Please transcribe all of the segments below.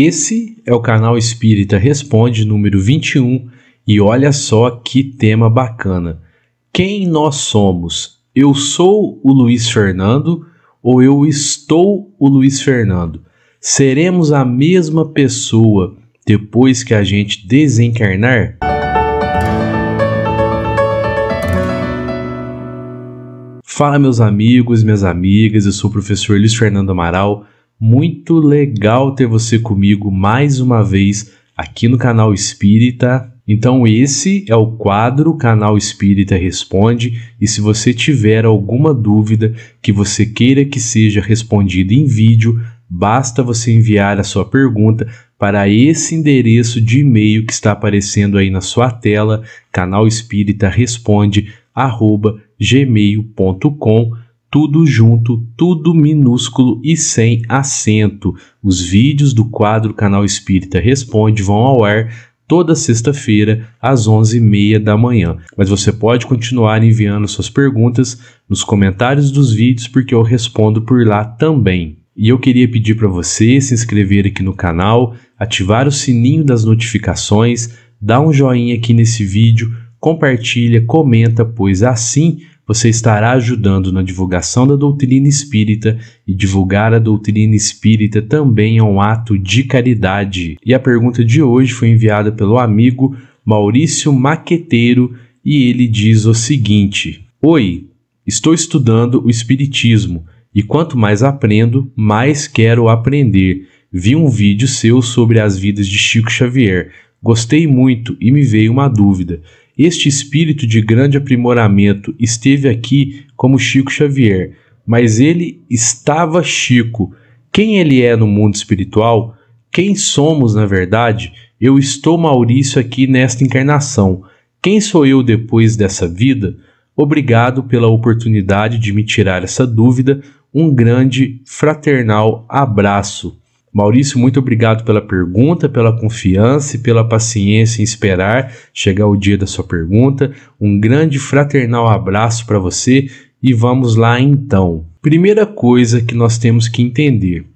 Esse é o canal Espírita Responde número 21 e olha só que tema bacana. Quem nós somos? Eu sou o Luiz Fernando ou eu estou o Luiz Fernando? Seremos a mesma pessoa depois que a gente desencarnar? Fala meus amigos, minhas amigas, eu sou o professor Luiz Fernando Amaral muito legal ter você comigo mais uma vez aqui no canal Espírita. Então, esse é o quadro Canal Espírita Responde. E se você tiver alguma dúvida que você queira que seja respondida em vídeo, basta você enviar a sua pergunta para esse endereço de e-mail que está aparecendo aí na sua tela, canal Espírita Responde, arroba gmail.com tudo junto, tudo minúsculo e sem acento. Os vídeos do quadro Canal Espírita Responde vão ao ar toda sexta-feira às 11h30 da manhã. Mas você pode continuar enviando suas perguntas nos comentários dos vídeos porque eu respondo por lá também. E eu queria pedir para você se inscrever aqui no canal, ativar o sininho das notificações, dar um joinha aqui nesse vídeo, compartilha, comenta, pois assim você estará ajudando na divulgação da doutrina espírita e divulgar a doutrina espírita também é um ato de caridade. E a pergunta de hoje foi enviada pelo amigo Maurício Maqueteiro e ele diz o seguinte: Oi, estou estudando o Espiritismo e quanto mais aprendo, mais quero aprender. Vi um vídeo seu sobre as vidas de Chico Xavier. Gostei muito e me veio uma dúvida. Este espírito de grande aprimoramento esteve aqui como Chico Xavier, mas ele estava Chico. Quem ele é no mundo espiritual? Quem somos na verdade? Eu estou Maurício aqui nesta encarnação. Quem sou eu depois dessa vida? Obrigado pela oportunidade de me tirar essa dúvida. Um grande fraternal abraço. Maurício, muito obrigado pela pergunta, pela confiança e pela paciência em esperar chegar o dia da sua pergunta. Um grande fraternal abraço para você e vamos lá então. Primeira coisa que nós temos que entender: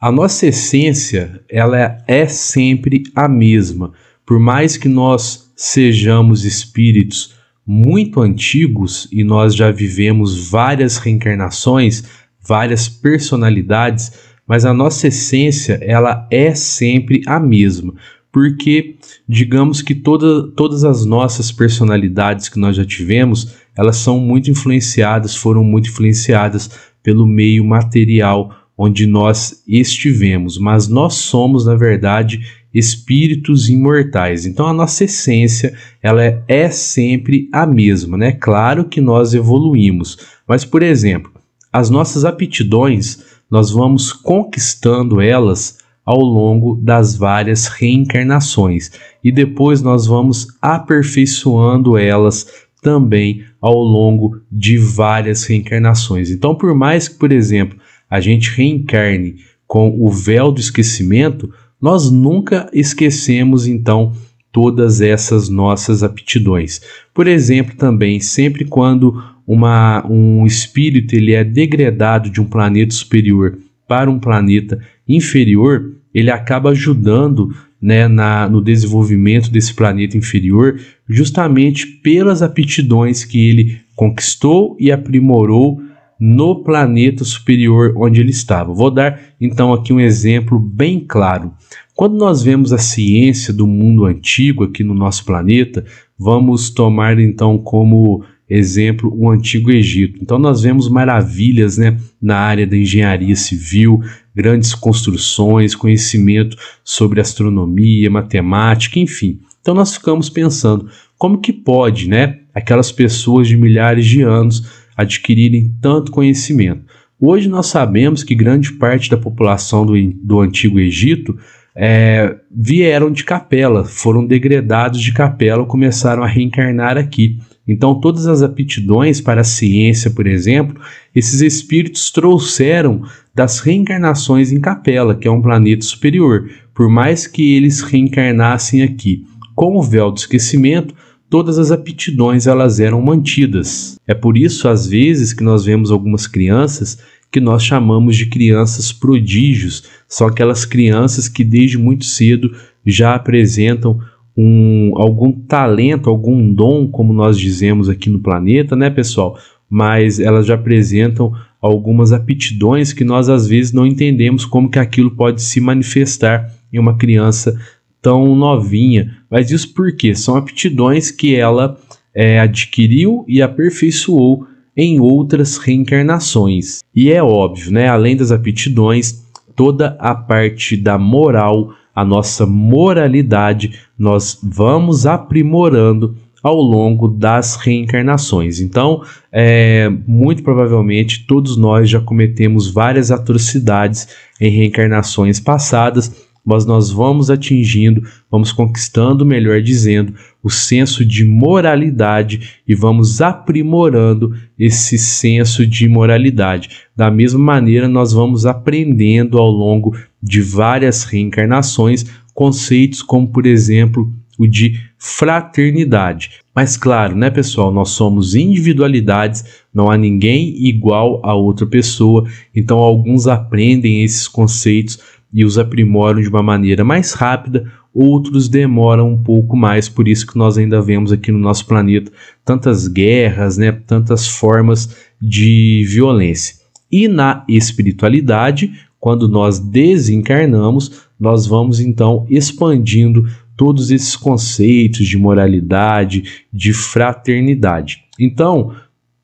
a nossa essência ela é sempre a mesma. Por mais que nós sejamos espíritos muito antigos e nós já vivemos várias reencarnações, várias personalidades, mas a nossa essência ela é sempre a mesma, porque digamos que toda, todas as nossas personalidades que nós já tivemos, elas são muito influenciadas, foram muito influenciadas pelo meio material onde nós estivemos, mas nós somos na verdade espíritos imortais. Então a nossa essência, ela é, é sempre a mesma, né? Claro que nós evoluímos, mas por exemplo, as nossas aptidões nós vamos conquistando elas ao longo das várias reencarnações e depois nós vamos aperfeiçoando elas também ao longo de várias reencarnações. Então, por mais que, por exemplo, a gente reencarne com o véu do esquecimento, nós nunca esquecemos então todas essas nossas aptidões. Por exemplo, também sempre quando uma, um espírito ele é degradado de um planeta superior para um planeta inferior, ele acaba ajudando né, na, no desenvolvimento desse planeta inferior, justamente pelas aptidões que ele conquistou e aprimorou no planeta superior onde ele estava. Vou dar então aqui um exemplo bem claro. Quando nós vemos a ciência do mundo antigo aqui no nosso planeta, vamos tomar então como exemplo, o Antigo Egito. Então nós vemos maravilhas né, na área da engenharia civil, grandes construções, conhecimento sobre astronomia, matemática, enfim. Então nós ficamos pensando como que pode, né, aquelas pessoas de milhares de anos adquirirem tanto conhecimento. Hoje nós sabemos que grande parte da população do, do Antigo Egito é, vieram de capela, foram degradados de capela, começaram a reencarnar aqui. Então, todas as aptidões para a ciência, por exemplo, esses espíritos trouxeram das reencarnações em Capela, que é um planeta superior. Por mais que eles reencarnassem aqui com o véu do esquecimento, todas as aptidões elas eram mantidas. É por isso, às vezes, que nós vemos algumas crianças que nós chamamos de crianças prodígios. São aquelas crianças que desde muito cedo já apresentam um, algum talento, algum dom, como nós dizemos aqui no planeta, né, pessoal? Mas elas já apresentam algumas aptidões que nós às vezes não entendemos como que aquilo pode se manifestar em uma criança tão novinha. Mas isso porque são aptidões que ela é, adquiriu e aperfeiçoou em outras reencarnações. E é óbvio, né? Além das aptidões, toda a parte da moral, a nossa moralidade, nós vamos aprimorando ao longo das reencarnações. Então, é, muito provavelmente todos nós já cometemos várias atrocidades em reencarnações passadas mas nós vamos atingindo, vamos conquistando, melhor dizendo, o senso de moralidade e vamos aprimorando esse senso de moralidade. Da mesma maneira, nós vamos aprendendo ao longo de várias reencarnações conceitos como, por exemplo, o de fraternidade. Mas claro, né, pessoal, nós somos individualidades, não há ninguém igual a outra pessoa, então alguns aprendem esses conceitos e os aprimoram de uma maneira mais rápida, outros demoram um pouco mais, por isso que nós ainda vemos aqui no nosso planeta tantas guerras, né, tantas formas de violência. E na espiritualidade, quando nós desencarnamos, nós vamos então expandindo todos esses conceitos de moralidade, de fraternidade. Então,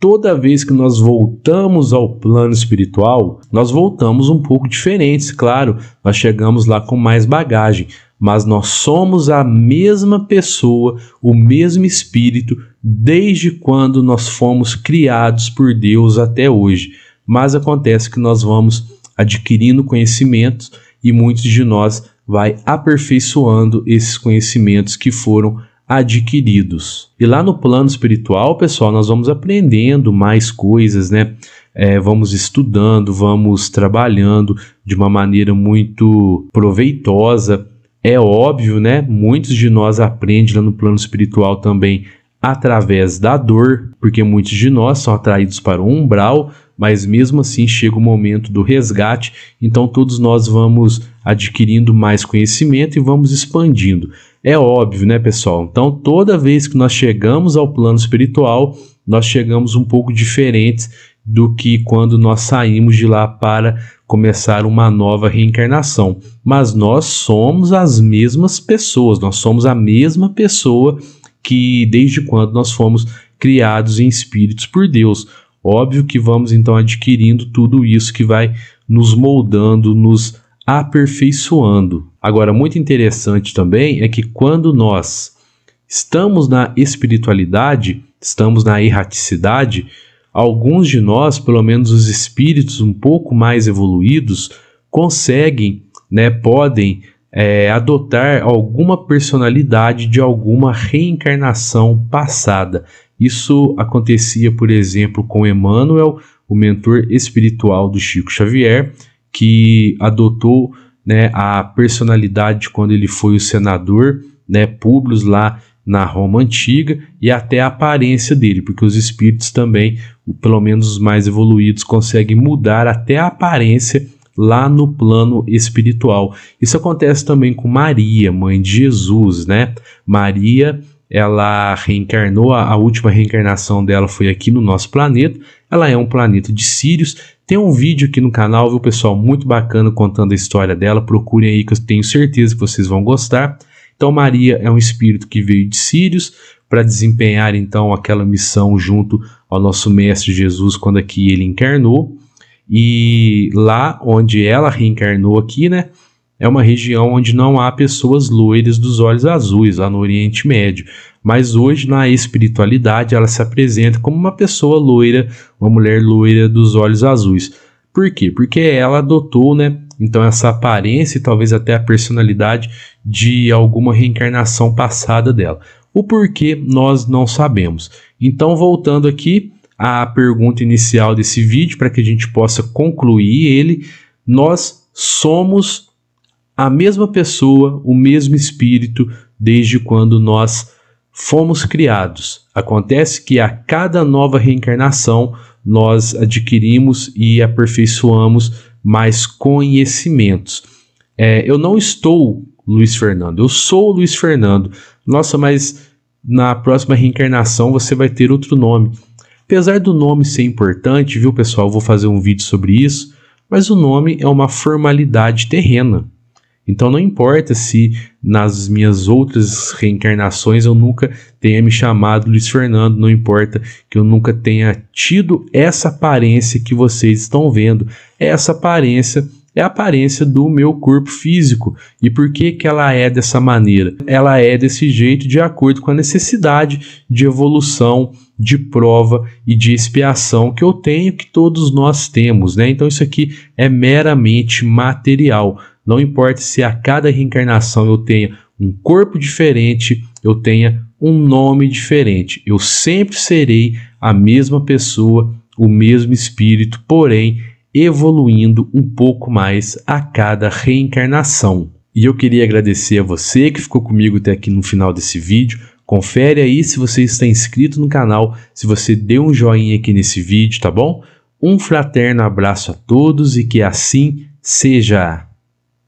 toda vez que nós voltamos ao plano espiritual, nós voltamos um pouco diferentes, claro, nós chegamos lá com mais bagagem, mas nós somos a mesma pessoa, o mesmo espírito, desde quando nós fomos criados por Deus até hoje. Mas acontece que nós vamos adquirindo conhecimentos e muitos de nós vai aperfeiçoando esses conhecimentos que foram adquiridos. E lá no plano espiritual, pessoal, nós vamos aprendendo mais coisas, né? É, vamos estudando, vamos trabalhando de uma maneira muito proveitosa. É óbvio, né? Muitos de nós aprendem lá no plano espiritual também através da dor, porque muitos de nós são atraídos para o umbral, mas mesmo assim chega o momento do resgate, então todos nós vamos adquirindo mais conhecimento e vamos expandindo. É óbvio, né, pessoal? Então, toda vez que nós chegamos ao plano espiritual, nós chegamos um pouco diferentes do que quando nós saímos de lá para começar uma nova reencarnação. Mas nós somos as mesmas pessoas, nós somos a mesma pessoa que desde quando nós fomos criados em espíritos por Deus. Óbvio que vamos então adquirindo tudo isso que vai nos moldando, nos aperfeiçoando. Agora, muito interessante também é que quando nós estamos na espiritualidade, estamos na erraticidade, alguns de nós, pelo menos os espíritos um pouco mais evoluídos, conseguem, né, podem é, adotar alguma personalidade de alguma reencarnação passada. Isso acontecia, por exemplo, com Emmanuel, o mentor espiritual do Chico Xavier, que adotou né, a personalidade quando ele foi o senador, né, Públio lá na Roma antiga e até a aparência dele, porque os espíritos também, pelo menos os mais evoluídos, conseguem mudar até a aparência lá no plano espiritual. Isso acontece também com Maria, mãe de Jesus, né? Maria, ela reencarnou, a, última reencarnação dela foi aqui no nosso planeta. Ela é um planeta de Sírios tem um vídeo aqui no canal, viu, pessoal? Muito bacana contando a história dela. Procurem aí que eu tenho certeza que vocês vão gostar. Então, Maria é um espírito que veio de Sírios para desempenhar então aquela missão junto ao nosso mestre Jesus quando aqui ele encarnou. E lá onde ela reencarnou aqui, né? É uma região onde não há pessoas loiras dos olhos azuis, lá no Oriente Médio mas hoje na espiritualidade ela se apresenta como uma pessoa loira, uma mulher loira dos olhos azuis. Por quê? Porque ela adotou, né, então essa aparência e talvez até a personalidade de alguma reencarnação passada dela. O porquê nós não sabemos. Então, voltando aqui à pergunta inicial desse vídeo, para que a gente possa concluir ele, nós somos a mesma pessoa, o mesmo espírito, desde quando nós fomos criados. Acontece que a cada nova reencarnação nós adquirimos e aperfeiçoamos mais conhecimentos. É, eu não estou Luiz Fernando, eu sou Luiz Fernando. Nossa, mas na próxima reencarnação você vai ter outro nome. Apesar do nome ser importante, viu pessoal? Eu vou fazer um vídeo sobre isso, mas o nome é uma formalidade terrena. Então não importa se nas minhas outras reencarnações eu nunca tenha me chamado Luiz Fernando, não importa que eu nunca tenha tido essa aparência que vocês estão vendo. Essa aparência é a aparência do meu corpo físico. E por que, que ela é dessa maneira? Ela é desse jeito de acordo com a necessidade de evolução, de prova e de expiação que eu tenho, que todos nós temos, né? Então isso aqui é meramente material. Não importa se a cada reencarnação eu tenha um corpo diferente, eu tenha um nome diferente. Eu sempre serei a mesma pessoa, o mesmo espírito, porém evoluindo um pouco mais a cada reencarnação. E eu queria agradecer a você que ficou comigo até aqui no final desse vídeo. Confere aí se você está inscrito no canal, se você deu um joinha aqui nesse vídeo, tá bom? Um fraterno abraço a todos e que assim seja.